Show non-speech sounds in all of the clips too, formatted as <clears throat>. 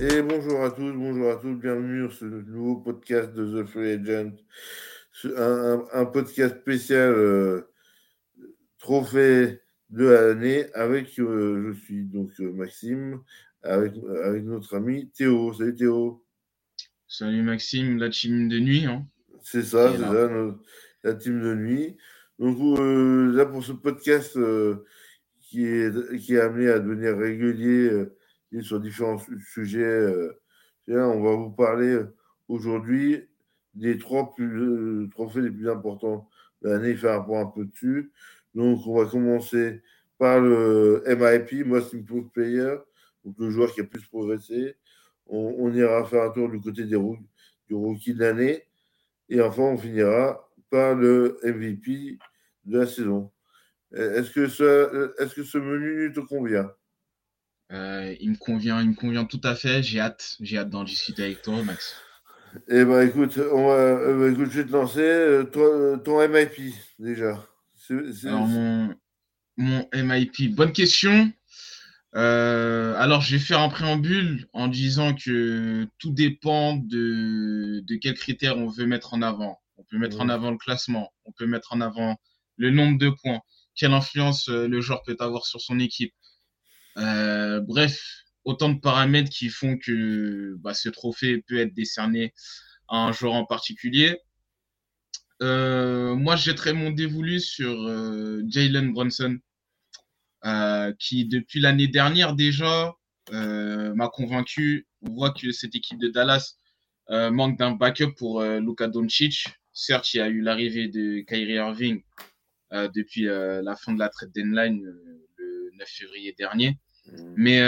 Et bonjour à tous, bonjour à tous, bienvenue sur ce nouveau podcast de The Free Agent, un, un, podcast spécial euh, trophée de l'année avec, euh, je suis donc euh, Maxime, avec, avec notre ami Théo. Salut Théo. Salut Maxime, la team de nuit. Hein. C'est ça, c'est ça, notre, la team de nuit. Donc là pour ce podcast qui, est, qui est amené à devenir régulier sur différents sujets, euh, on va vous parler aujourd'hui des trois plus, trophées les plus importants de l'année, faire un point un peu dessus. Donc on va commencer par le MIP, Most Improved Player, donc le joueur qui a plus progressé. On, on ira faire un tour du côté des du rookie de l'année. Et enfin, on finira par le MVP de la saison. Est-ce que, ce, est que ce menu te convient? Euh, Il me convient, il me convient tout à fait. J'ai hâte, j'ai hâte d'en discuter avec toi, Max. Eh ben, écoute, on va, euh, bah, écoute, je vais te lancer euh, toi, ton MIP déjà. C est, alors, mon, mon, MIP, bonne question. Euh, alors, je vais faire un préambule en disant que tout dépend de, de quels critères on veut mettre en avant. On peut mettre mmh. en avant le classement, on peut mettre en avant le nombre de points, quelle influence le joueur peut avoir sur son équipe. Euh, bref, autant de paramètres qui font que bah, ce trophée peut être décerné à un joueur en particulier. Euh, moi, je jetterais mon dévolu sur euh, Jalen Brunson, qui depuis l'année dernière déjà m'a convaincu. On voit que cette équipe de Dallas manque d'un backup pour Luka Doncic. Certes, il y a eu l'arrivée de Kyrie Irving, depuis la fin de la trade deadline le 9 février dernier. Mais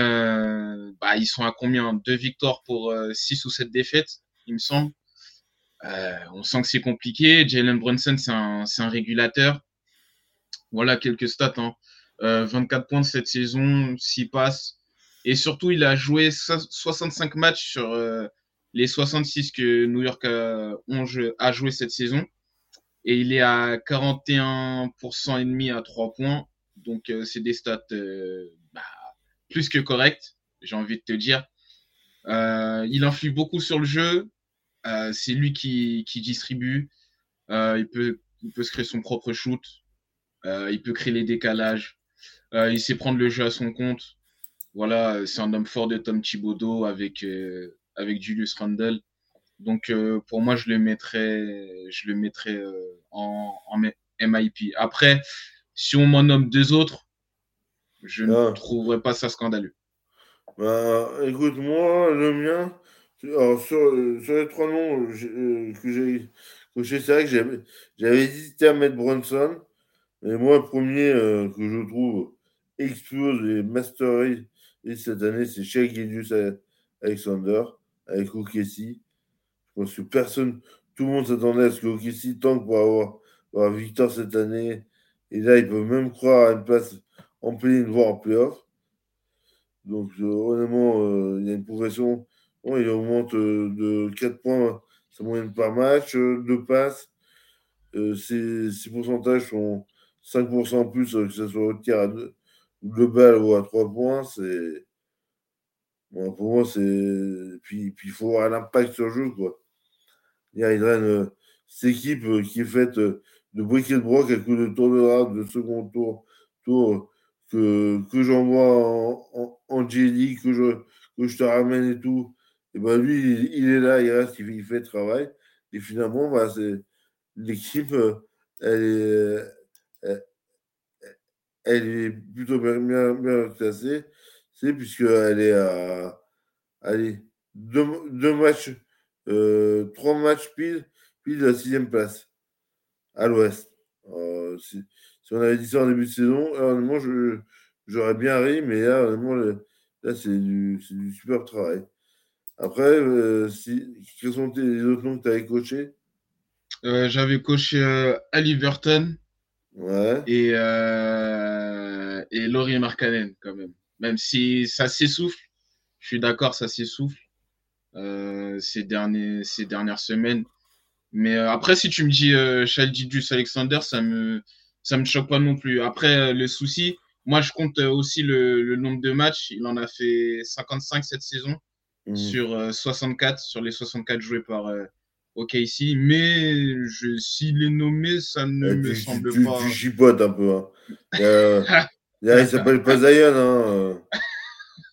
bah, ils sont à combien? Deux victoires pour 6 ou 7 défaites, il me semble. on sent que c'est compliqué. Jalen Brunson, c'est un, régulateur. Voilà quelques stats. Hein. 24 points de cette saison, 6 passes. Et surtout, il a joué 65 matchs sur les 66 que New York a, a joué cette saison et il est à 41% et demi à 3 points. Donc euh, c'est des stats euh, plus que corrects, j'ai envie de te dire. Euh, il influe beaucoup sur le jeu. Euh, c'est lui qui, qui distribue. Euh, il, peut, il peut se créer son propre shoot. il peut créer les décalages. il sait prendre le jeu à son compte. Voilà, c'est un homme fort de Tom Thibodeau avec, avec Julius Randle. Donc pour moi, je le mettrais, je le mettrais en, en, MIP. Après, si on m'en nomme deux autres, je ah. ne trouverais pas ça scandaleux. Bah, écoute, moi, le mien, alors, sur, sur, les trois noms euh, que j'ai coché, c'est vrai que j'avais hésité à mettre Bronson. Mais moi, le premier euh, que je trouve explose et mastery et cette année, c'est Shea Gildius Alexander avec OKC. Je pense que personne, tout le monde s'attendait à ce que OKC tente pour avoir, pour avoir victoire cette année. Et là, ils peuvent même croire à une place en play voire en playoff. Donc, euh, honnêtement, euh, il y a une progression. Bon, il augmente euh, de 4 points sa moyenne par match, 2 passes. Ses, ses, pourcentages sont 5% plus, que ce soit au tir à deux, global ou à 3 points. C'est. Bon, pour moi, c'est. Puis, puis il faut avoir un impact sur le jeu, quoi. Il draine euh, cette équipe euh, qui est faite euh, de briquet de broc avec de tour de rade, de second tour, tour que, que j'envoie en, en, que je, que je te ramène et tout. Et ben lui, il, est là, il reste, il fait, le travail. Et finalement, bah, c'est l'équipe, elle est, elle, est plutôt bien, bien, classée, c'est puisqu'elle est à allez, deux, deux matchs euh, trois matchs pile, pile de la sixième place à l'ouest. Euh, si, on avait dit ça en début de saison, honnêtement, j'aurais bien ri, mais là, honnêtement, là, c'est du, du super travail. Après, euh, si, quels sont les autres noms que tu avais coachés? Euh, J'avais coaché euh, Ali Burton ouais. et, et Laurie Markkanen, quand même. Même si ça s'essouffle, je suis d'accord, ça s'essouffle ces, derniers, ces dernières semaines. Mais après, si tu me dis Chaldidius Alexander, ça me, ça me choque pas non plus. Après, euh, le souci, moi, je compte aussi le, le, nombre de matchs. Il en a fait 55 cette saison. mmh. sur 64, sur les 64 joués par OKC. Mais s'il est nommé, ça ne me semble pas. Tu chipotes un peu. Hein. <laughs> il s'appelle <laughs> pas Zion. Hein.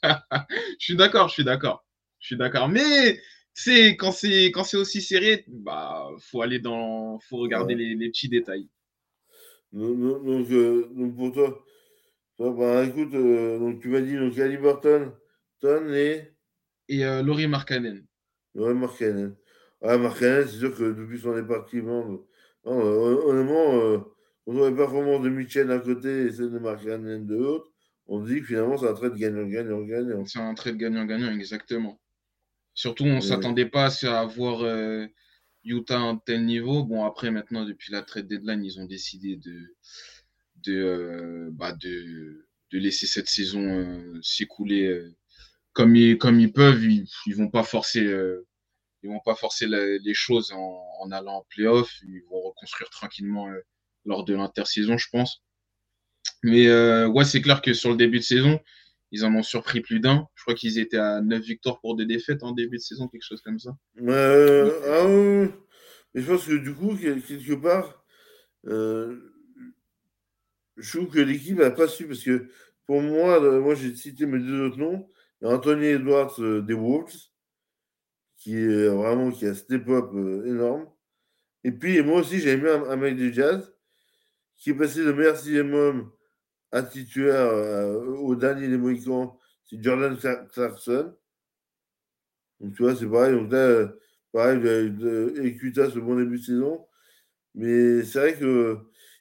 <laughs> je suis d'accord, je suis d'accord. Je suis d'accord. Mais c'est quand c'est quand c'est aussi serré, bah faut aller dans, faut regarder les, les, petits détails. Donc, euh, donc pour toi, bah, écoute, euh, donc tu m'as dit donc Ali Burton, Ton et et euh, Laurie Markkanen. Laurie Markkanen. Ah Markkanen, c'est sûr que depuis son département, honnêtement, on voit les performances de Mitchell d'un côté et celle de Markkanen de l'autre on dit que finalement, c'est un trait de gagnant-gagnant-gagnant. C'est un trait de gagnant-gagnant, exactement. Surtout, on ne s'attendait pas à voir euh, Utah à un tel niveau. Bon, après, maintenant, depuis la trade deadline, ils ont décidé de, de, euh, bah de, de, laisser cette saison euh, s'écouler comme, ils, comme ils peuvent. Ils ne vont pas forcer, ils vont pas forcer les choses en, en, allant en playoff. Ils vont reconstruire tranquillement lors de l'intersaison, je pense. Mais euh, ouais, c'est clair que sur le début de saison, ils en ont surpris plus d'un. Je crois qu'ils étaient à 9 victoires pour des défaites en début de saison, quelque chose comme ça. Euh, ah, Mais je pense que du coup, quelque part, euh, je trouve que l'équipe n'a pas su, parce que pour moi, moi j'ai cité mes deux autres noms. Anthony Edwards des Wolves, qui est vraiment qui a step-up énorme. Et puis moi aussi, j'ai aimé un, mec du jazz qui est passé de meilleur sixième homme un titulaire euh, au dernier des Mohicans, c'est Jordan Clarkson. Donc, tu vois, c'est pareil. Donc là, pareil, Equita, ce bon début de saison. Mais c'est vrai que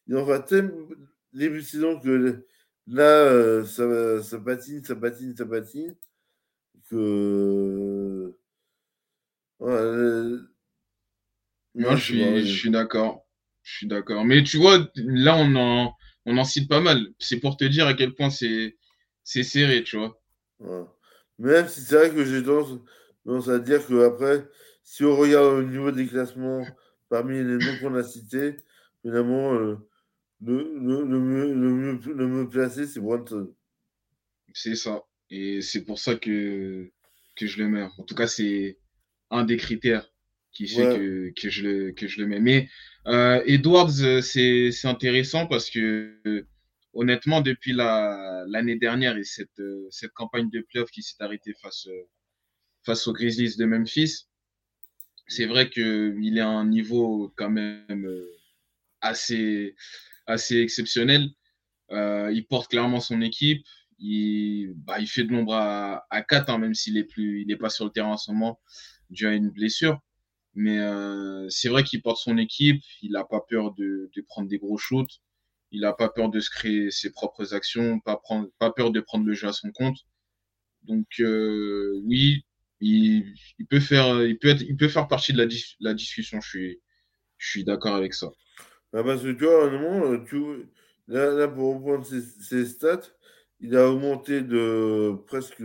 il en va tellement début de saison que là, euh, ça, ça patine, ça patine, ça patine. Que. Moi, je suis, je suis d'accord. Je suis d'accord. Mais tu vois, là, on en on en cite pas mal. C'est pour te dire à quel point c'est serré, tu vois. Même si c'est vrai que j'ai tendance, à dire que après, si on regarde au niveau des classements parmi les noms qu'on a cités, finalement, euh, le, le, le, mieux, le, mieux, placé, c'est Brunson. C'est ça. Et c'est pour ça que, que je le mets. En tout cas, c'est un des critères qui fait que, que, je le, que je le mets. Mais euh, Edwards, euh, c'est intéressant parce que honnêtement, depuis l'année dernière et cette, euh, cette campagne de playoff qui s'est arrêtée face, face aux Grizzlies de Memphis, c'est vrai qu'il est un niveau quand même assez, assez exceptionnel. il porte clairement son équipe. Il, bah, il fait de l'ombre à, à 4, hein, même s'il n'est pas sur le terrain en ce moment dû à une blessure. Mais euh, c'est vrai qu'il porte son équipe, il n'a pas peur de, de, prendre des gros shoots, il n'a pas peur de se créer ses propres actions, pas, prendre, pas peur de prendre le jeu à son compte. Donc euh, oui, il, il, peut faire, il, peut être, il peut faire partie de la, la discussion, je suis, je suis d'accord avec ça. Ah parce que tu vois, moment, tu, là, là, pour reprendre ses, ses, stats, il a augmenté de presque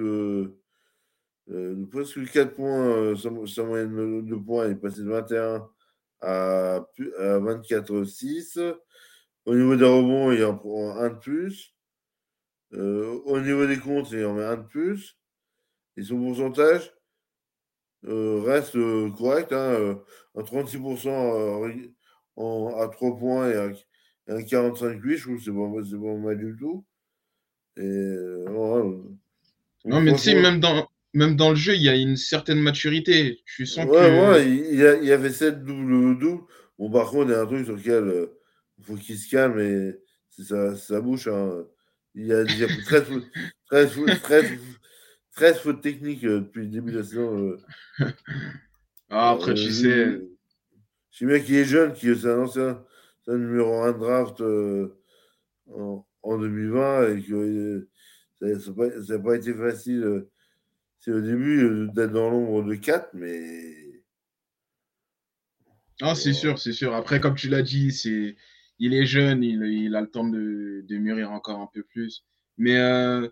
euh, presque 4 points, euh, sa, moyenne de points est passée de 21 à, à 24-6. Au niveau des rebonds, il en prend un de plus. Euh, au niveau des comptes, il en met un de plus. Et son pourcentage reste correct, hein, à 36% à 3 points et à, 45-8. Je trouve que c'est pas, bon mal du tout. Et, non, mais tu sais, même dans, même dans le jeu, il y a une certaine maturité. Tu sens ouais, que. Ouais, il y, a, il y avait cette double-double. Bon, par contre, il y a un truc sur lequel il euh, faut qu'il se calme et c'est sa, sa, bouche. Hein. Il y a, il y a 13, 13, 13, 13 fautes techniques euh, depuis le début de la saison. Euh. Ah, après, tu sais. Je sais bien qu'il est jeune, qui est un ancien, un numéro 1 draft en, en, 2020 et que ça n'a pas, pas, été facile c'est au début euh, d'être dans l'ombre de 4, mais. Ah, c'est sûr, c'est sûr. Après, comme tu l'as dit, c'est il est jeune, il, il a le temps de, de, mûrir encore un peu plus. Mais euh,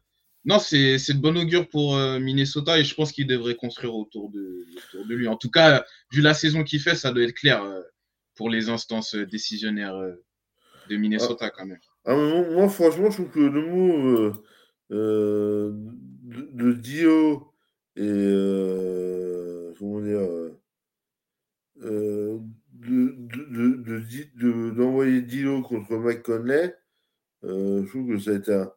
non, c'est de bon augure pour euh, Minnesota et je pense qu'il devrait construire autour de, autour de lui. En tout cas, vu la saison qu'il fait, ça doit être clair pour les instances décisionnaires de Minnesota ah. quand même. Ah, moi, franchement, je trouve que le mot de, de Dio et euh, comment dire, euh, d'envoyer de, de, Dilo contre Mike je trouve que ça a été un,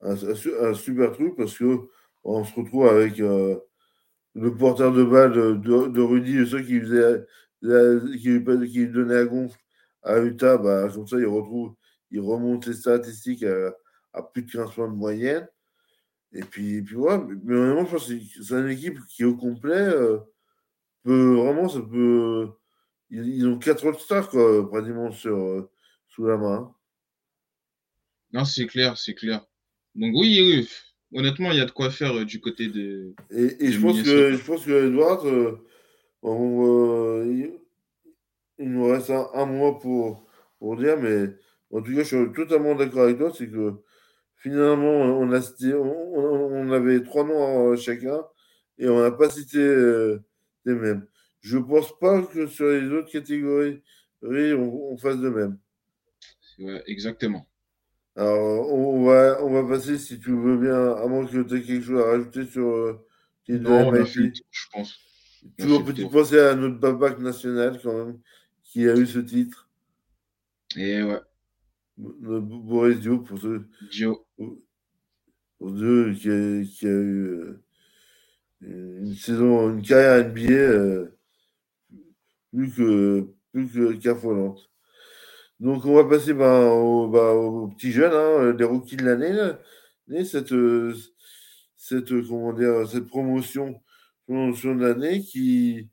un, super truc parce que on se retrouve avec le porteur de balle de, Rudy, ceux qui faisait qui, qui donnait à gonfle à Utah, bah, comme ça, il retrouve, il remonte les statistiques à, à plus de 15 points de moyenne. Et puis, puis voilà, mais vraiment, je pense que c'est une équipe qui, au complet, euh, peut vraiment, ça peut. Ils, ont quatre autres stars, quoi, pratiquement sur, euh, sous la main. Non, c'est clair, c'est clair. Donc, oui, oui, honnêtement, il y a de quoi faire euh, du côté de. Et, et je, pense que, je pense que Edward, il, nous reste un, mois pour, pour dire, mais en tout cas, je suis totalement d'accord avec toi, c'est que finalement, on, a, on, avait trois noms chacun et on n'a pas cité euh, les mêmes. Je ne pense pas que sur les autres catégories, on, fasse de même. exactement. Alors, on va, on va passer, si tu veux bien, à moins que tu aies quelque chose à rajouter sur euh, non, on a fait je pense. Toujours à notre babac national, quand même, qui a eu ce titre. Et ouais. Boris Dio, pour ceux. Dio. Pour ceux qui a, qui a eu euh, une saison, une carrière NBA euh, plus que plus que qu'affolante. Donc on va passer ben, aux, ben, aux, petits jeunes, hein, des rookies de l'année. Cette, cette, comment dire, cette promotion, promotion de l'année qui,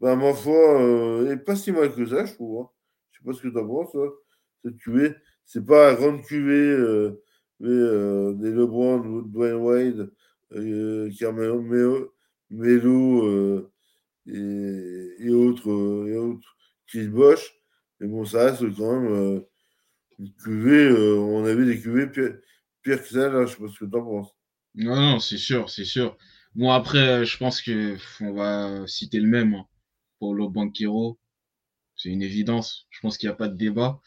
ben, ma foi, euh, est pas si mal que ça, je trouve. Hein. Je sais pas ce que tu en penses, cette cuvée. C'est pas un grande cuvée, euh, mais euh, des LeBron, Dwayne Wade, euh, Carmelo, Melo euh, et, autres, et autres, Chris Bosch. Mais bon, ça reste quand même une cuvée. on avait des cuvées pires, pire que ça, là, je sais pas ce que tu en penses. Non, non, c'est sûr, c'est sûr. Bon, après, je pense que on va citer le même hein, pour le Banquero. C'est une évidence. Je pense qu'il n'y a pas de débat.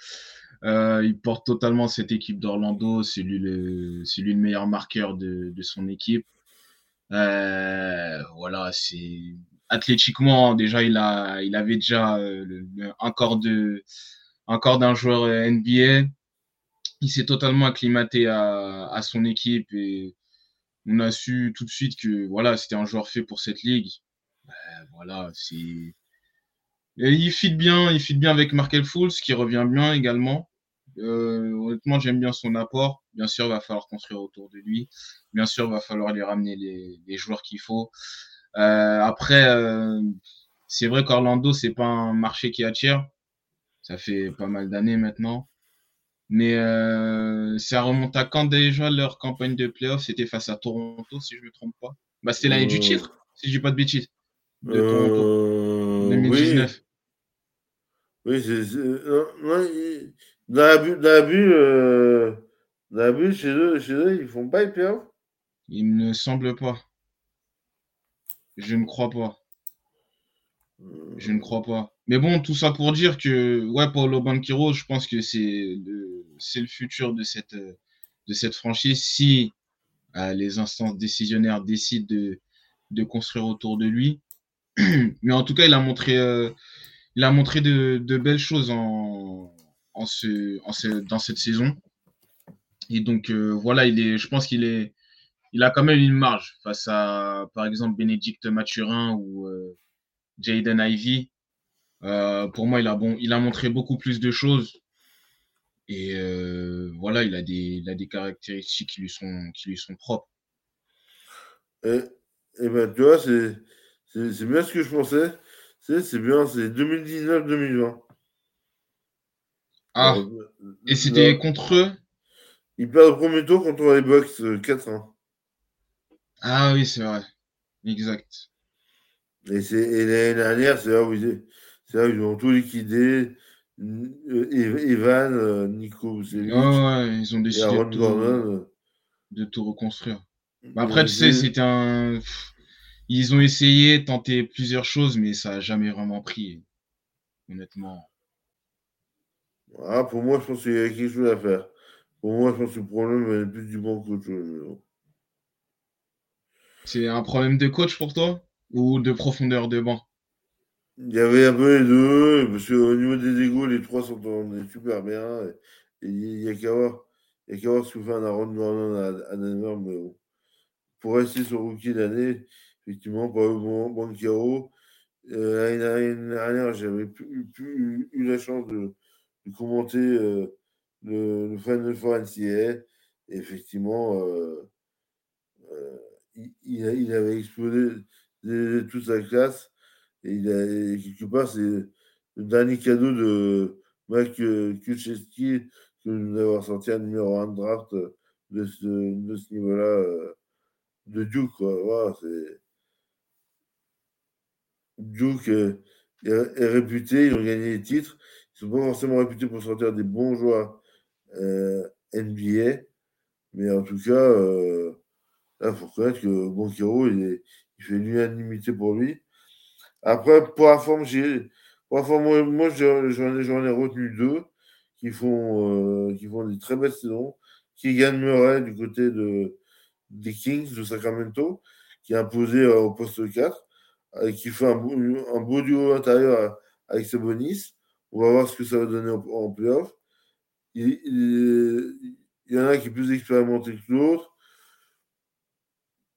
Euh, il porte totalement cette équipe d'Orlando. C'est lui, le, c'est lui le meilleur marqueur de, de son équipe. Euh, voilà, c'est athlétiquement déjà il a, il avait déjà euh, un corps de, un corps d'un joueur NBA. Il s'est totalement acclimaté à, à son équipe et on a su tout de suite que voilà, c'était un joueur fait pour cette ligue. Ben, voilà, c'est il fit bien, il fit bien avec Markel Fools qui revient bien également. Euh, honnêtement, j'aime bien son apport. Bien sûr, il va falloir construire autour de lui. Bien sûr, il va falloir lui ramener les, les joueurs qu'il faut. Euh, après, euh, c'est vrai qu'Orlando, c'est pas un marché qui attire. Ça fait pas mal d'années maintenant. Mais ça remonte à quand déjà leur campagne de playoff C'était face à Toronto, si je me trompe pas. Bah, c'était l'année du titre, si je dis pas de bêtises. De Toronto. 2019. Oui, oui c'est. Dans euh, chez eux, chez eux, ils font pas les Il ne semble pas. Je ne crois pas. Je ne crois pas. Mais bon, tout ça pour dire que, ouais, Paulo Banquero, je pense que c'est le, futur de cette, franchise si euh, les instances décisionnaires décident de, construire autour de lui. <clears throat> Mais en tout cas, il a montré, euh, il a montré de, de belles choses en, en ce, en ce, dans cette saison. Et donc, euh, voilà, il est, je pense qu'il est, il a quand même une marge face à, par exemple, Bénédicte Mathurin ou euh, Jaden Ivy. Euh, pour moi, il a, bon, il a montré beaucoup plus de choses. Et voilà, il a, des, il a des caractéristiques qui lui sont, qui lui sont propres. Et, et ben, tu vois, c'est, bien ce que je pensais. C'est bien, c'est 2019-2020. Ah, et c'était contre eux? Ils perdent le premier tour contre les Bucks 4-1. Euh, ah oui, c'est vrai. Exact. Et, l'année dernière, c'est là, où ils, ils ont tout liquidé. Euh, Evan, euh, Nico, c'est ouais, ouais, ils ont décidé de tout, de tout, reconstruire. après, tu sais, c'était un. Ils ont essayé, tenté plusieurs choses, mais ça n'a jamais vraiment pris. Honnêtement. Ah, pour moi, je pense qu'il y a quelque chose à faire. Pour moi, je pense que le problème est plus du bon chose. C'est un problème de coach pour toi ou de profondeur de banc? Il y avait un peu les deux, parce qu'au niveau des égaux, les trois sont super bien. Et il n'y a qu'à voir, il y a qu'à voir ce que fait un Aaron Gordon à, à Denver, mais bon. Pour rester sur rookie d'année, effectivement, pas bon, bon chaos. Euh, L'année dernière, j'avais eu, la chance de, de commenter euh, le, le Final NCAA. Et effectivement, euh, euh, il, il, avait explosé toute sa classe. Et, quelque part, c'est le dernier cadeau de Mike Kucheski que nous avons sorti un numéro 1 de draft de ce, de ce niveau-là de Duke. Voilà, c'est Duke est, réputé, ils ont gagné des titres. Pas forcément réputés pour sortir des bons joueurs euh, NBA. Mais en tout cas, euh, il faut reconnaître que Bonkero, il, il fait l'unanimité pour lui. Après, pour la forme, pour moi, moi j'en ai, retenu deux qui font, euh, qui font des très belles saisons. Qui Murray du côté de, des Kings de Sacramento, qui est imposé euh, au poste 4 et qui fait un, un beau duo intérieur avec Sabonis. On va voir ce que ça va donner en, en playoff. Il, y en a qui est plus expérimenté que l'autre.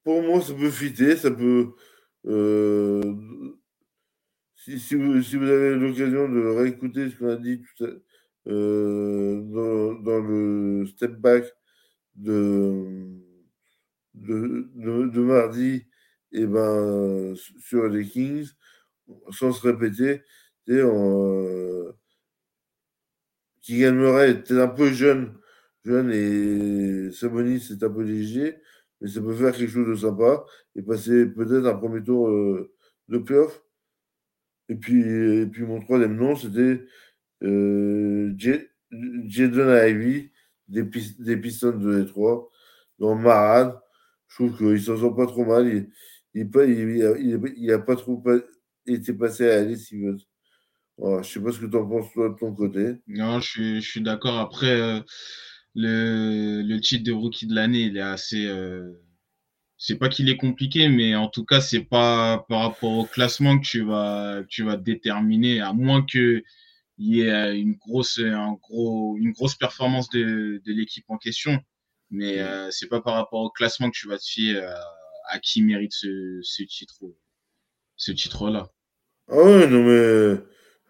Pour moi, ça peut fitter, ça peut. Euh, si, vous, si, vous, avez l'occasion de réécouter ce qu'on a dit euh, dans, le step back de, de, mardi, et eh ben, sur les Kings, sans se répéter, on, Kylian Murray était un peu jeune, jeune et Sabonis est un peu léger, mais ça peut faire quelque chose de sympa et passer peut-être un premier tour euh, de playoff. Et puis, et puis mon troisième nom, c'était euh, Jaden Ivy des, des Pistons de Détroit, dans Marade. Je trouve qu'il s'en sort pas trop mal. Il, il, il, il, a, pas trop été passé à Alice Stevens. Voilà, je sais pas ce que tu en penses toi de ton côté. Non, je suis, je suis d'accord. Après, euh, le, le titre de rookie de l'année, il est assez. Euh, c'est pas qu'il est compliqué, mais en tout cas, c'est pas par rapport au classement que tu vas, que tu vas déterminer, à moins que il y ait une grosse, un gros, une grosse performance de, de l'équipe en question. Mais euh, c'est pas par rapport au classement que tu vas te fier à, à qui mérite ce, ce titre, ce titre-là. Ah ouais, non mais,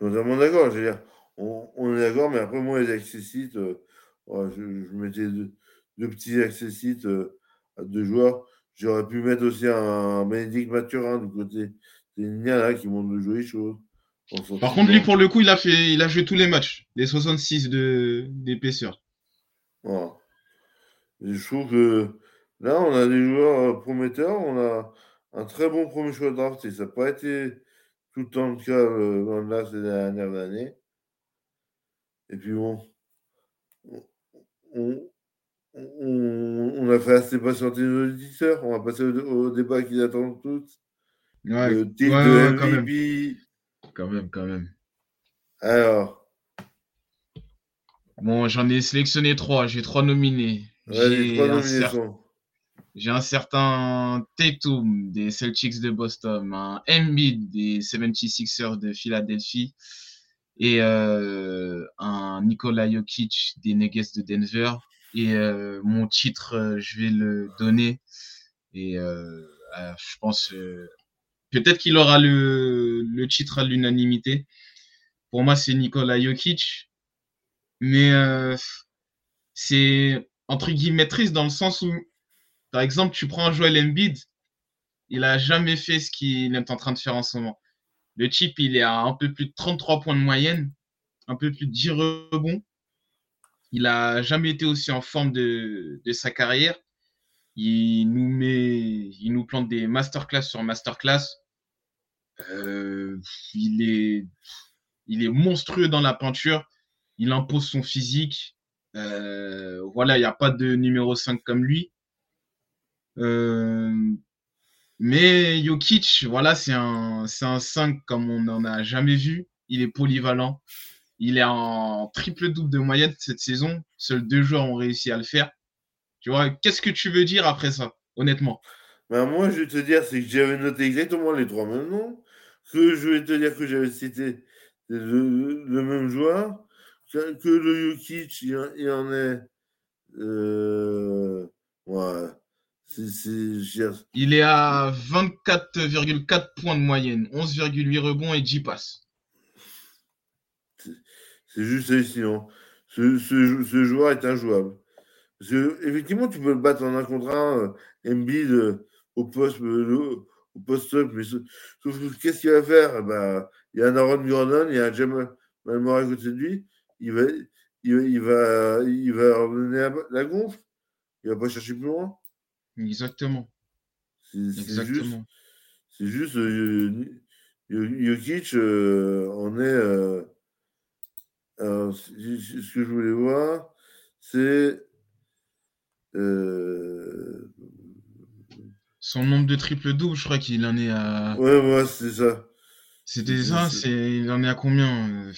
totalement d'accord. Je veux dire, on, on est d'accord, mais après moi les accessites, euh, ouais, je, je, mettais deux, deux petits accessites euh, à deux joueurs. J'aurais pu mettre aussi un Bénédicte Mathurin du côté des là qui montre de jolies choses. Par contre, lui, pour le coup, il a, fait, il a joué tous les matchs, les 66 d'épaisseur. Je trouve que là, on a des joueurs euh, prometteurs, on a un très bon premier choix de draft et ça n'a pas été tout le temps le cas euh, là ces dernières années. Et puis bon, on, on, on, a fait assez patienter nos auditeurs. On va passer au, au débat qu'ils attendent tous. Ouais, le titre ouais, de ouais, MVP. Quand même. quand même, quand même. Alors. Bon, j'en ai sélectionné trois. J'ai trois nominés. J'ai un, cer... un, certain Tatum des Celtics de Boston, un Embiid des 76ers de Philadelphie et euh, un Nikola Jokic des Nuggets de Denver. Et euh, mon titre, euh, je vais le donner. Et je pense peut-être qu'il aura le, le, titre à l'unanimité. Pour moi, c'est Nikola Jokic. Mais c'est entre guillemets triste dans le sens où, par exemple, tu prends Joel Embiid, il a jamais fait ce qu'il est en train de faire en ce moment. Le chip, il est à un peu plus de 33 points de moyenne, un peu plus de 10 rebonds. Il a jamais été aussi en forme de, de sa carrière. Il nous met, il nous plante des masterclass sur masterclass. Euh, il est, il est monstrueux dans la peinture. Il impose son physique. Euh, voilà, il n'y a pas de numéro 5 comme lui. Euh, mais Jokic, voilà, c'est un, c'est un 5 comme on n'en a jamais vu. Il est polyvalent. Il est en triple-double de moyenne cette saison. Seuls deux joueurs ont réussi à le faire. Tu vois, qu'est-ce que tu veux dire après ça, honnêtement? Ben, moi, je vais te dire, c'est que j'avais noté exactement les trois mêmes noms, que je vais te dire que j'avais cité le, même joueur, que, que le Jokic, il, il en est. Euh, ouais. Il est à 24,4 points de moyenne, 11,8 rebonds et 10 passes. C'est juste hallucinant. Ce, ce, ce, joueur est injouable. Que, effectivement, tu peux le battre en un contre un, euh, Embiid euh, au poste euh, au post-up, mais sauf que qu'est-ce qu'il va faire? Bah, Il y a un Aaron Gordon, il y a un Jamal Malmore à côté de lui, il va, il, il va, il va la, gonfle, il va pas chercher plus loin. Exactement. C'est Exactement. C'est juste, euh, Jokic, euh, on est. Euh, ce que je voulais voir, c'est. Euh, Son nombre de triple-double, je crois qu'il en est à. Ouais, ouais, c'est ça. C'était ça, c'est... il en est à combien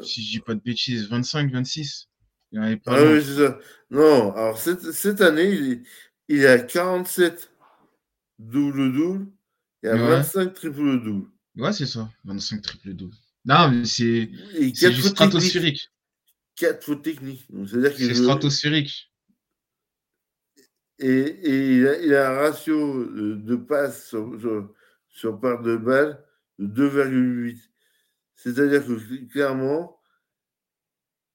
Si je dis pas de bêtises, 25, 26 il en pas Ah oui, c'est ça. Non, alors cette, cette année, il, il à 47 double-double et à 25 triple-double. Ouais, c'est ça, 25 triple-double. Non, mais c'est juste stratosphérique. 4 fautes techniques. C'est stratosphérique. Et, et il, a, il, a, un ratio de passes sur, sur, sur, part de balle de 2,8. C'est-à-dire que clairement,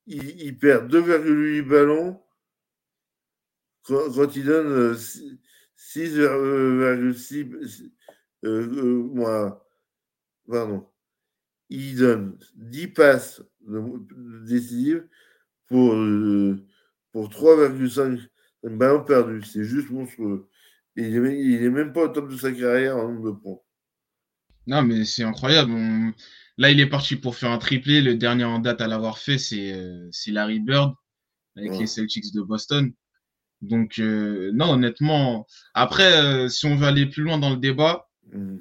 il, il perd 2,8 ballons quand, il donne 6,6 euh, euh, euh, pardon il donne 10 passes décisives pour, euh, pour 3,5 ballons perdus. C'est juste monstrueux. il n'est même pas au top de sa carrière en nombre de points. Non, mais c'est incroyable. Là, il est parti pour faire un triplé. Le dernier en date à l'avoir fait, c'est euh, Larry Bird avec les Celtics de Boston. Donc, euh, non, honnêtement. Après, si on veut aller plus loin dans le débat, mmh.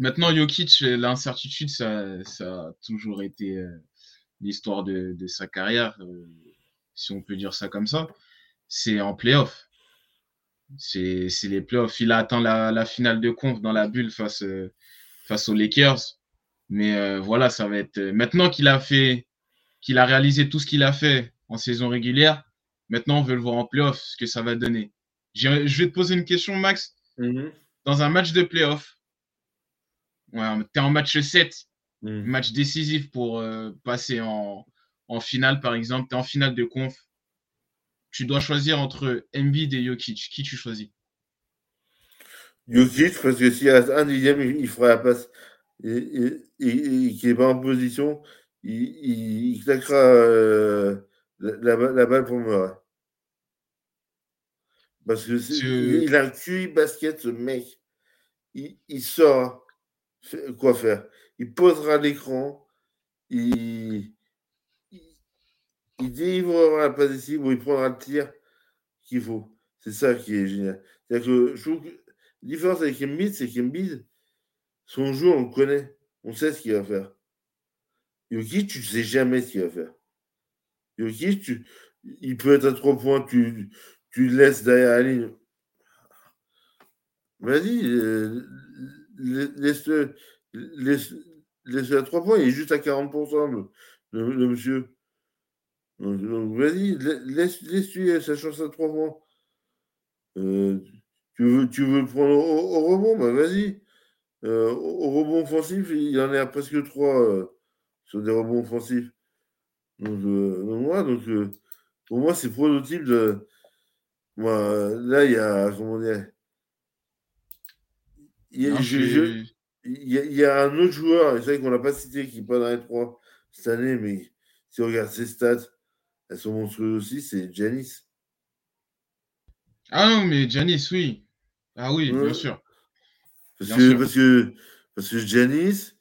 Maintenant, Jokic, l'incertitude, ça, ça, a toujours été euh, l'histoire de, de, sa carrière, euh, si on peut dire ça comme ça. C'est en playoff. C'est les playoffs. Il a atteint la, la, finale de conf dans la bulle face, euh, face aux Lakers. Mais voilà, ça va être. Maintenant qu'il a fait, qu'il a réalisé tout ce qu'il a fait en saison régulière, maintenant on veut le voir en playoff, ce que ça va donner. Je vais te poser une question, Max. Mm-hmm. Dans un match de playoff, Ouais, tu es en match 7, hmm. match décisif pour euh, passer en, en, finale, par exemple. Tu es en finale de conf. Tu dois choisir entre Embiid et Jokic. Qui tu choisis? Jokic, parce que s'il y a un dixième, il fera la passe et, et, qui n'est pas en position, il, il, claquera euh, la, la, balle pour Murray. Parce que il, a un QI basket, ce mec. Il, il sort quoi faire? Il posera l'écran, il, il, délivrera la passe ici, ou il prendra le tir qu'il faut. C'est ça qui est génial. C'est-à-dire que je trouve que la différence avec Embiid, c'est qu'Embiid, son jeu, on le connaît. On sait ce qu'il va faire. Yoki, tu ne sais jamais ce qu'il va faire. Tu, il peut être à trois points, tu, tu le laisses derrière la ligne. Vas-y, euh, laisse-le laisse, laisse à 3 points, il est juste à 40%, le, monsieur. Donc, vas-y, laisse, laisse-lui sa chance à 3 points. Euh, tu, veux, tu veux le prendre au, rebond, bah vas-y. Euh, au, rebond offensif, il en est à presque 3 euh, sur des rebonds offensifs. Donc, moi, donc, pour moi, c'est prototype de. Moi, là, il y a. Comment dire il y, a, un autre joueur, c'est vrai qu'on l'a pas cité, qui n'est pas dans les trois cette année, mais si on regarde ses stats, elles sont monstrueuses aussi, c'est Janis. Ah non, mais Janis, oui. Ah oui, bien sûr. Parce, que, parce que, parce que Janis,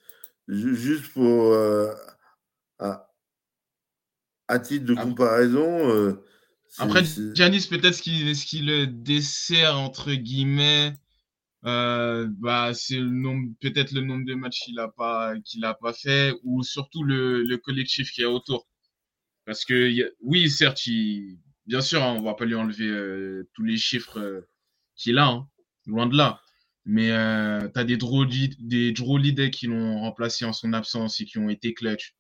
juste pour euh, à, titre de comparaison. Euh, Après, Janis, peut-être ce qui, ce qui le dessert, entre guillemets, euh, bah, c'est le nombre, peut-être le nombre de matchs qu'il a pas, qu'il a pas fait, ou surtout le, le collectif qui est autour. Parce que oui, certes, il, bien sûr, hein, on va pas lui enlever euh, tous les chiffres qu'il a, hein, loin de là. Mais tu as des Drew, des qui l'ont remplacé en son absence et qui ont été clutch.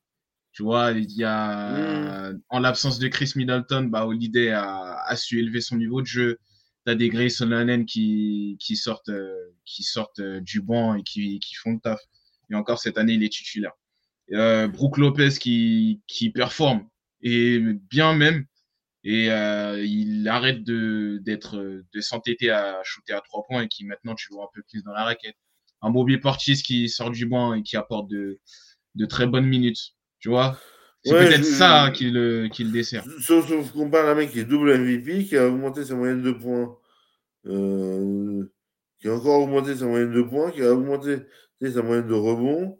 Tu vois, il y a, mm. en l'absence de Chris Middleton, bah, Holiday a, a, su élever son niveau de jeu. Tu as des Grayson Allen qui, qui sortent, euh, qui sortent euh, du banc et qui, qui font le taf. Et encore cette année, il est titulaire. Euh, Brook Lopez qui, qui performe et bien même. Et il arrête de, d'être, de s'entêter à shooter à trois points et qui maintenant tu vois un peu plus dans la raquette. Un Bobby Portis qui sort du banc et qui apporte de, de très bonnes minutes. Tu vois? C'est peut-être ça qui le, qui le dessert. Sauf, qu'on parle d'un mec qui est double MVP, qui a augmenté sa moyenne de points, euh, qui a encore augmenté sa moyenne de points, qui a augmenté sa moyenne de rebond.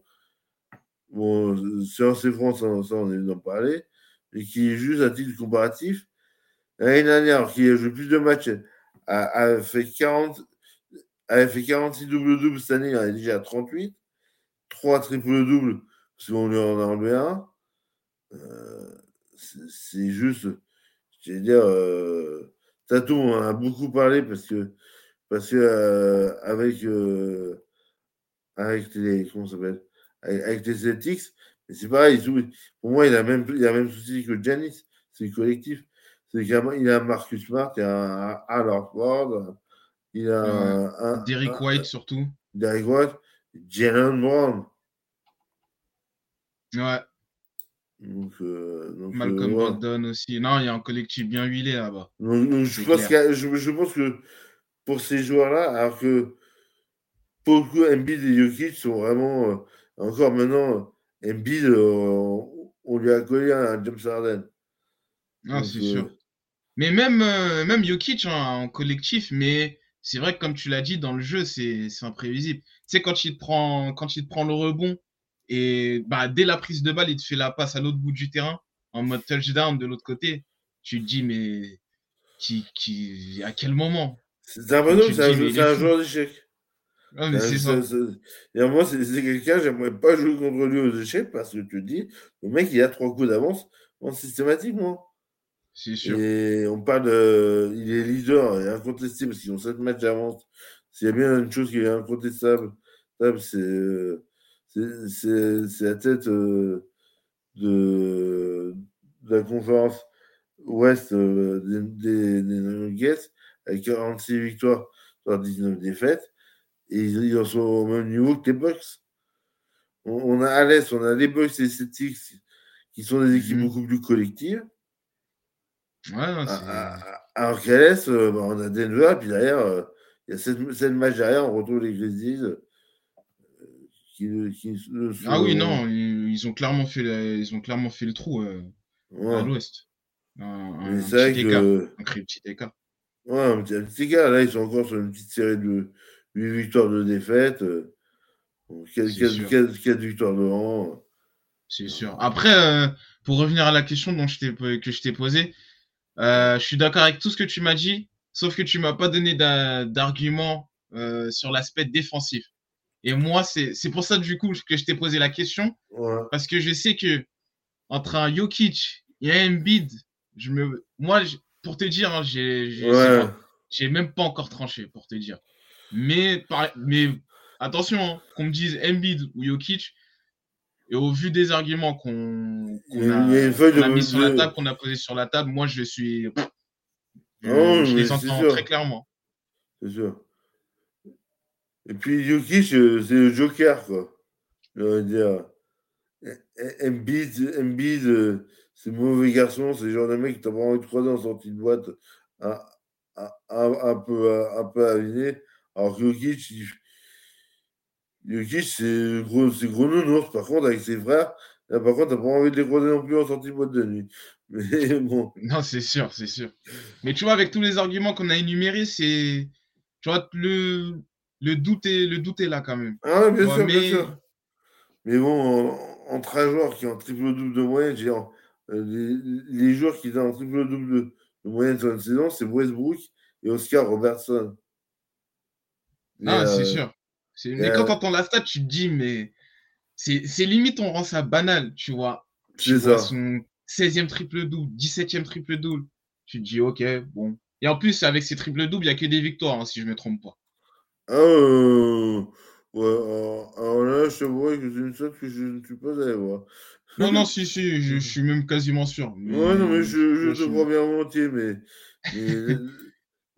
Bon, c'est assez franc, ça, on est d'en parler. Et qui est juste à titre comparatif. L'année dernière, qui a joué plus de matchs, a, fait 40, avait fait 46 double-double cette année, il est déjà à 38. 3 triple-double parce qu'on lui en a enlevé un. Euh, c'est juste, je veux dire, euh, Tatou, on a beaucoup parlé parce que, parce que euh, avec, euh, avec les, comment s'appelle, avec, les Celtics, mais c'est pareil, pour moi, il a même, il a même souci que Janis, c'est le collectif. C'est qu'il a, a Marcus Smart, il a Al Ford, il a un, Derrick White surtout. Derrick White, Jalen Brown. Ouais. Donc, euh, Malcolm euh, Gordon aussi. Non, il y a un collectif bien huilé là-bas. je, pense je, je, pense que pour ces joueurs-là, alors que pour le coup, Embiid et Jokic sont vraiment. Euh, encore maintenant, Embiid, euh, on lui a collé un James Harden. Ah, c'est sûr. Mais même, même Jokic hein, en collectif, mais c'est vrai que comme tu l'as dit, dans le jeu, c'est imprévisible. Tu sais, quand il, te prend, quand il te prend le rebond et bah, dès la prise de balle, il te fait la passe à l'autre bout du terrain, en mode touchdown de l'autre côté. Tu te dis, mais qui, qui, à quel moment? C'est un, c'est un, joueur d'échecs. Ah, mais c'est ça. Et moi, c'est quelqu'un, j'aimerais pas jouer contre lui aux échecs parce que tu te dis, le mec, il a trois coups d'avance systématiquement. C'est sûr. Et on parle de. Il est leader et incontestable parce qu'ils ont 7 matchs d'avance. S'il y a bien une chose qui est incontestable, c'est euh, c'est la tête euh, de, la conférence ouest euh, des, Nuggets avec 46 victoires sur 19 défaites. Et ils, en sont au même niveau que les Bucks. On, a à l'Est, on a les Bucks et les Celtics qui sont des équipes mhm. beaucoup plus collectives. Ouais, alors qu'à l'Est, euh, bah, on a Denver, puis derrière, il y a 7, matchs derrière, on retrouve les Grizzlies ah oui, non, ils ont clairement fait, ils ont clairement fait le trou euh, à l'ouest. Un, petit écart. Un petit écart. Ouais, un petit, écart. Là, ils sont encore sur une petite série de 8 victoires de défaite. 4, euh, victoires de rang. C'est sûr. Après, euh, pour revenir à la question dont je que je t'ai posée, je suis d'accord avec tout ce que tu m'as dit, sauf que tu m'as pas donné d'argument sur l'aspect défensif. Et moi, c'est pour ça, du coup, que je t'ai posé la question. Parce que je sais que entre un Jokic et un Embiid, je me, moi, pour te dire, hein, j'ai même pas encore tranché, pour te dire. Mais, mais attention, hein, qu'on me dise Embiid ou Jokic, et au vu des arguments qu'on a, mis sur la table, qu'on a posé sur la table, moi, je suis. je les entends très clairement. C'est sûr. Et puis Jokic, c'est le Joker, quoi. Je dire. Euh, c'est mauvais garçon, c'est le genre de mec qui t'a pas envie de croiser en sortie de boîte un, un, peu, un peu aviné. Alors que Jokic, c'est gros, gros nounours. Par contre, avec ses frères, par contre, t'as pas envie de les croiser non plus en sortie de boîte de nuit. <laughs> Mais bon. Non, c'est sûr, c'est sûr. Mais tu vois, avec tous les arguments qu'on a énumérés, c'est. Tu vois, le, le doute est, le doute est là quand même. Ah, bien, sûr, mais... bien sûr. Mais bon, entre un joueur qui est en triple-double de moyenne, euh, les, les, joueurs qui sont en triple-double de, moyenne sur une saison, c'est Westbrook et Oscar Robertson. ah, c'est euh, sûr. Mais quand tu entends la stat, tu te dis, mais c'est limite, on rend ça banal, tu vois. C'est ça. Son 16e triple-double, 17e triple-double. Tu te dis, ok, bon. Et en plus, avec ces triple-doubles, il n'y a que des victoires, hein, si je ne me trompe pas. Ah, euh, ouais, alors, là, je vois que c'est une sorte que je ne suis pas allé voir. Non, non, si, si, <laughs> je, suis même quasiment sûr. Mais, ouais, non, mais je, je te crois bien volontiers, mais, mais,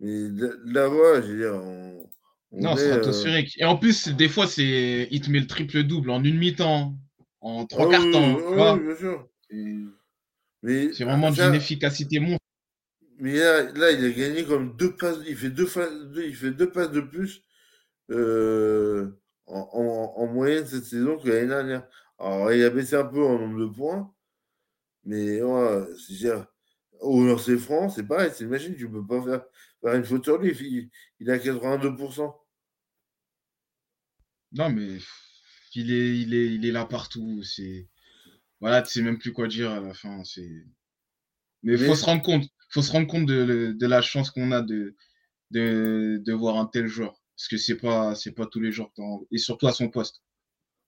<laughs> mais la voix, je veux dire, on, non, c'est stratosphérique. Euh... Et en plus, des fois, c'est il te met le triple-double en une mi-temps, en trois ah, quarts temps. Oui, oui, bien sûr. C'est vraiment d'une efficacité monstre. Mais là, là, il a gagné comme deux passes, il fait deux, il fait deux passes de plus euh, en, en, moyenne cette saison que l'année dernière. Alors, il a baissé un peu en nombre de points, mais ouais, c'est au lancer franc, c'est pareil, c'est une machine, tu peux pas faire, faire une faute sur lui, il, il a 82%. Non, mais il est, il est, il est là partout. C'est voilà, tu sais même plus quoi dire à la fin. C'est mais il faut se rendre compte, faut se rendre compte de, de la chance qu'on a de, de, de voir un tel joueur parce que c'est pas c'est pas tous les jours et surtout à son poste.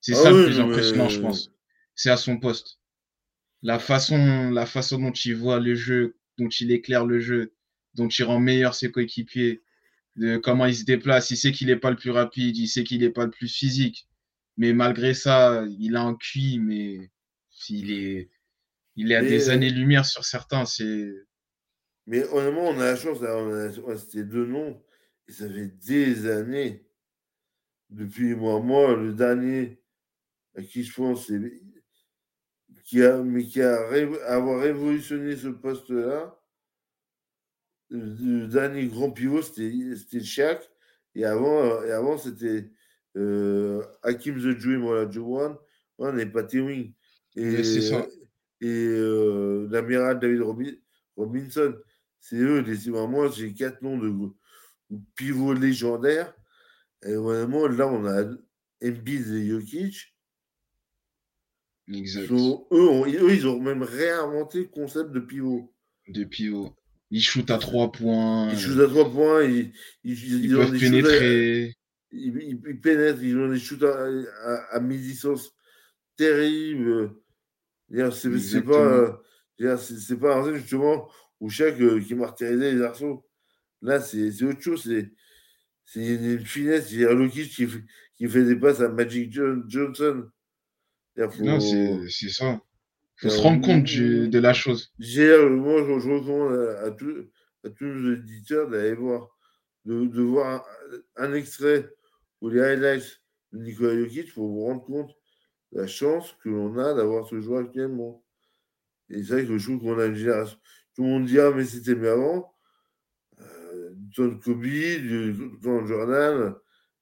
C'est ah ça le plus impressionnant, je pense. C'est à son poste. La façon la façon dont il voit le jeu, dont il éclaire le jeu, dont il rend meilleur ses coéquipiers, de comment il se déplace. Il sait qu'il n'est pas le plus rapide, il sait qu'il n'est pas le plus physique. Mais malgré ça, il a un QI, mais il est, il est à des années-lumière sur certains. C'est... Mais honnêtement, on a la chance d'avoir ces deux noms. Et ça fait des années. Depuis moi, moi, le dernier à qui je pense, qui a, mais qui a avoir révolutionné ce poste-là, le dernier grand pivot, c'était Shaq. Et avant, et avant c'était euh, Hakim The Dream, voilà, One. On n'est pas Wing. Et, ça. et euh, l'amiral David Robinson. C'est eux, les, moi, j'ai quatre noms de, pivots légendaires. Et vraiment, là, on a Embiid et Jokic. Exact. eux, eux, ils ont même réinventé le concept de pivot. De pivot. Ils shootent à trois points. Ils shootent à trois points. Ils, ils, ils, peuvent pénétrer. ils, ils, pénètrent. Ils ont des shoots à, à, à mi-distance terribles. C'est pas, c'est pas un justement où chaque euh, qui martyrisait les arceaux. Là, c'est autre chose. C'est une, finesse. Il y a Loki qui, qui fait des passes à Magic Johnson. Non, c'est ça. Il faut se rendre compte de la chose. Moi, je, recommande à, tous, à tous nos éditeurs d'aller voir, de, de voir un, extrait ou les highlights de Nicolas Jokic pour vous rendre compte de la chance que l'on a d'avoir ce joueur actuellement. Et c'est vrai que je trouve qu'on a une génération. Tout le monde dit Ah, mais c'était mieux avant. Tom Kobe, du Jordan,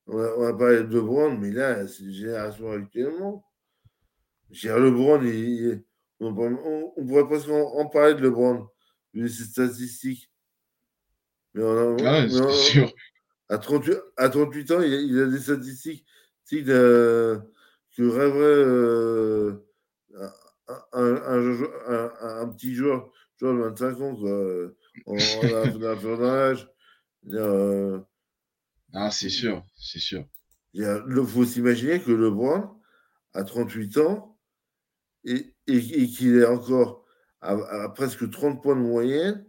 on a, on a parlé de LeBron, mais là, c'est une génération actuellement. J'ai LeBron, il, on, pourrait presque en, parler de LeBron, vu ses statistiques. Mais on a, ah, sûr. À 38, à 38 ans, il a, des statistiques que rêverait euh, un, un, petit joueur, joueur de 25 ans, quoi, en, <laughs> âge. Euh, ah, c'est sûr, c'est sûr. Il faut s'imaginer que LeBron, à 38 ans, et, et, qu'il est encore à, presque 30 points de moyenne,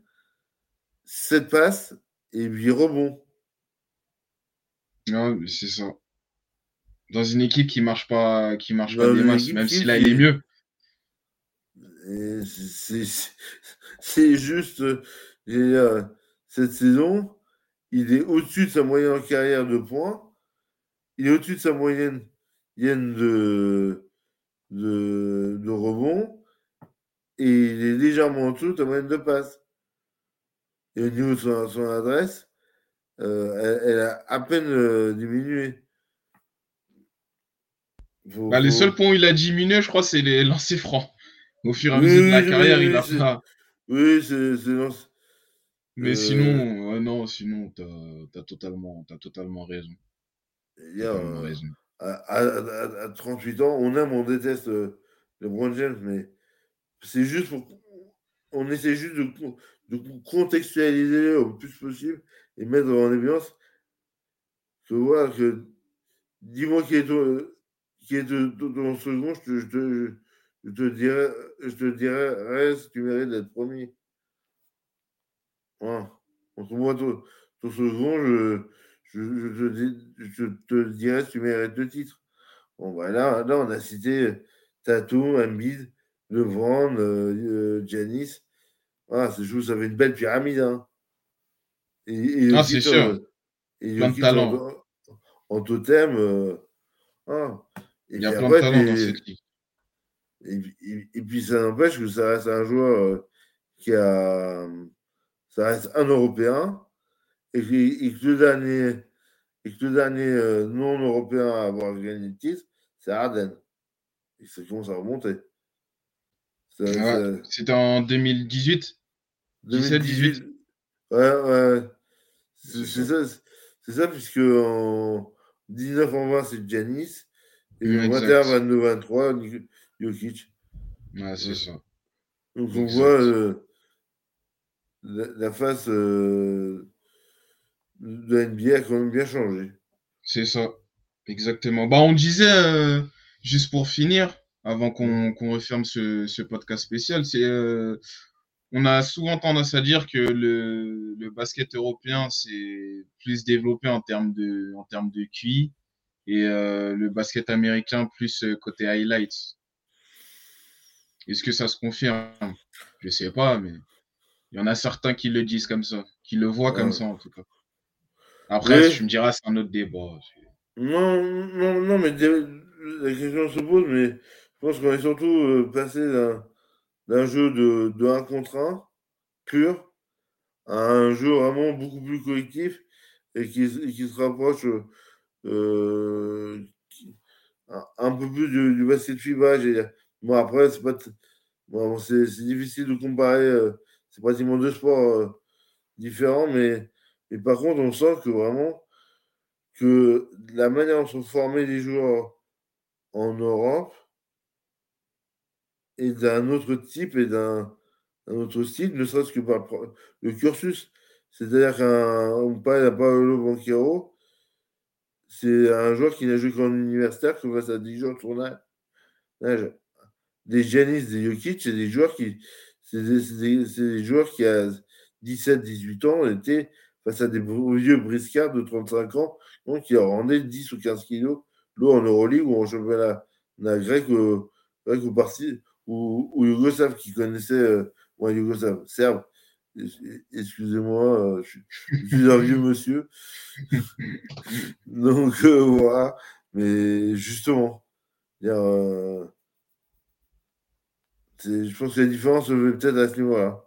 7 passes et 8 rebonds. Non, c'est ça. Dans une équipe qui marche pas, qui marche pas des masses, même si là il est mieux. <laughs> C'est juste, euh, cette saison, il est au-dessus de sa moyenne en carrière de points. Il est au-dessus de sa moyenne de, de, de rebond et il est légèrement en dessous de ta moyenne de passe. Et au niveau de son, adresse, euh, elle, a à peine euh, diminué. Bah, Les seuls points où il a diminué, je crois, c'est les <laughs> lancers francs. Au fur et à mesure de la carrière, il a. Oui, c'est Mais euh, sinon, non, sinon, tu as, totalement, as totalement raison. totalement raison à, 38 ans, on aime, on déteste euh, LeBron James, mais c'est juste pour. On essaie juste de, de contextualiser au plus possible et mettre en évidence que voilà, que dis-moi qui est, qui est ton second, je te, je, te, je te dirais, je te dirais, reste, tu mérites d'être premier. Voilà. Entre moi, ton, ton second, je, je, je, te, dirais tu mérites le titre. Bon, bah là, on a cité Tatou, Embiid, LeBron, euh, Janis. Ah, ça fait une belle pyramide. Hein. Et, ah, c'est sûr. Et plein de talent. En, totem. Euh, ah. Il y a plein de talent dans cette ligue. Et, puis ça n'empêche que ça reste un joueur euh, qui a. Ça reste un Européen. Et, que le dernier, et que le dernier euh, non-Européen à avoir gagné le titre, c'est Arden. Et ça commence à remonter. C'était en 2018 17, 18 Ouais, ouais. C'est ça, ça, puisque en 19 en 20, c'est Janis. Et en 21, 22, 23, Jokic. Ouais, c'est ça. Donc on voit euh, la, face euh, de la NBA a quand même bien changé. C'est ça, exactement. Bah, on disait, euh, juste pour finir, avant qu'on referme ce, ce, podcast spécial, c'est on a souvent tendance à dire que le, le basket européen c'est plus développé en termes de en termes de QI et euh, le basket américain plus euh, côté highlights. Est-ce que ça se confirme? Je sais pas, mais il y en a certains qui le disent comme ça, qui le voient comme ça en tout cas. Après, tu me diras, c'est un autre débat. Non, non, non, mais la question se pose, mais je pense qu'on est surtout euh, passé d'un jeu de, de 1 contre 1 pur à un jeu vraiment beaucoup plus collectif et qui, qui se rapproche euh, un, peu plus du, du basket FIBA. Bon, après, c'est pas bon, c'est difficile de comparer. Euh, c'est pratiquement deux sports différents, mais, mais par contre, on sent que vraiment que la manière dont sont formés les joueurs en Europe est d'un autre type et d'un autre style, ne serait-ce que par le cursus. C'est-à-dire qu'on parle à Paolo Banquero, c'est un joueur qui n'a joué qu'en universitaire, qui face à des joueurs tournage. Des Janis, des Jokic, c'est des joueurs qui. C'est des, joueurs qui, à 17-18 ans, étaient face à des vieux briscards de 35 ans, donc qui leur rendaient 10 ou 15 kilos l'eau en Euroleague ou en championnat grec, ou, grec ou, parti, ou, ou Yougoslav qui connaissait, euh, ouais, Yougoslav, serbe, Excusez-moi, euh, je, suis un vieux monsieur. <laughs> Donc euh, voilà. Mais justement, euh, je pense que la différence se fait peut-être à ce niveau-là.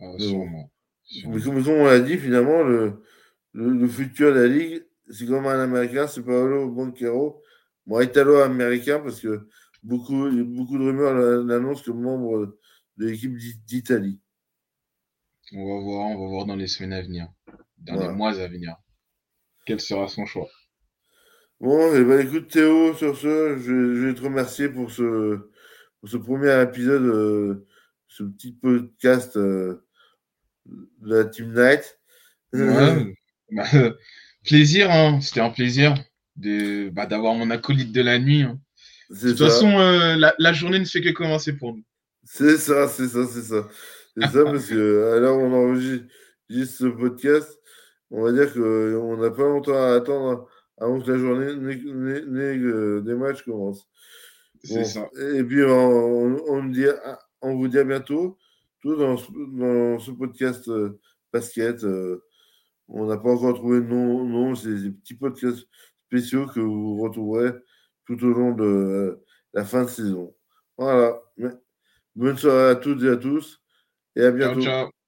Ah, mais comme, on l'a dit, finalement, le, le, futur de la Ligue, c'est comme un Américain, c'est Paolo Banquero. Bon, italo-américain, parce que beaucoup, beaucoup de rumeurs l'annoncent comme membre de l'équipe d'Italie. On va voir, on va voir dans les semaines à venir, dans les mois à venir. Quel sera son choix? Bon, eh ben, écoute Théo, sur ce, je, vais te remercier pour ce, ce premier épisode, euh, ce petit podcast euh, de la Team Night. <laughs> Bah, <laughs> plaisir, hein. c'était un plaisir de, bah, d'avoir mon acolyte de la nuit. Hein. De toute façon, euh, la, la, journée ne fait que commencer pour nous. C'est ça, c'est ça, c'est ça. C'est ça, parce que <laughs> alors on enregistre ce podcast, on va dire qu'on n'a pas longtemps à attendre avant que la journée des matchs commence. C'est ça. Et puis on, on, dit, on vous dit à bientôt. Tout dans, dans ce podcast euh, basket. Euh, on n'a pas encore trouvé de nom. C'est des petits podcasts spéciaux que vous retrouverez tout au long de la fin de saison. Voilà. Bonne soirée à toutes et à tous. Et à bientôt. Ciao, ciao.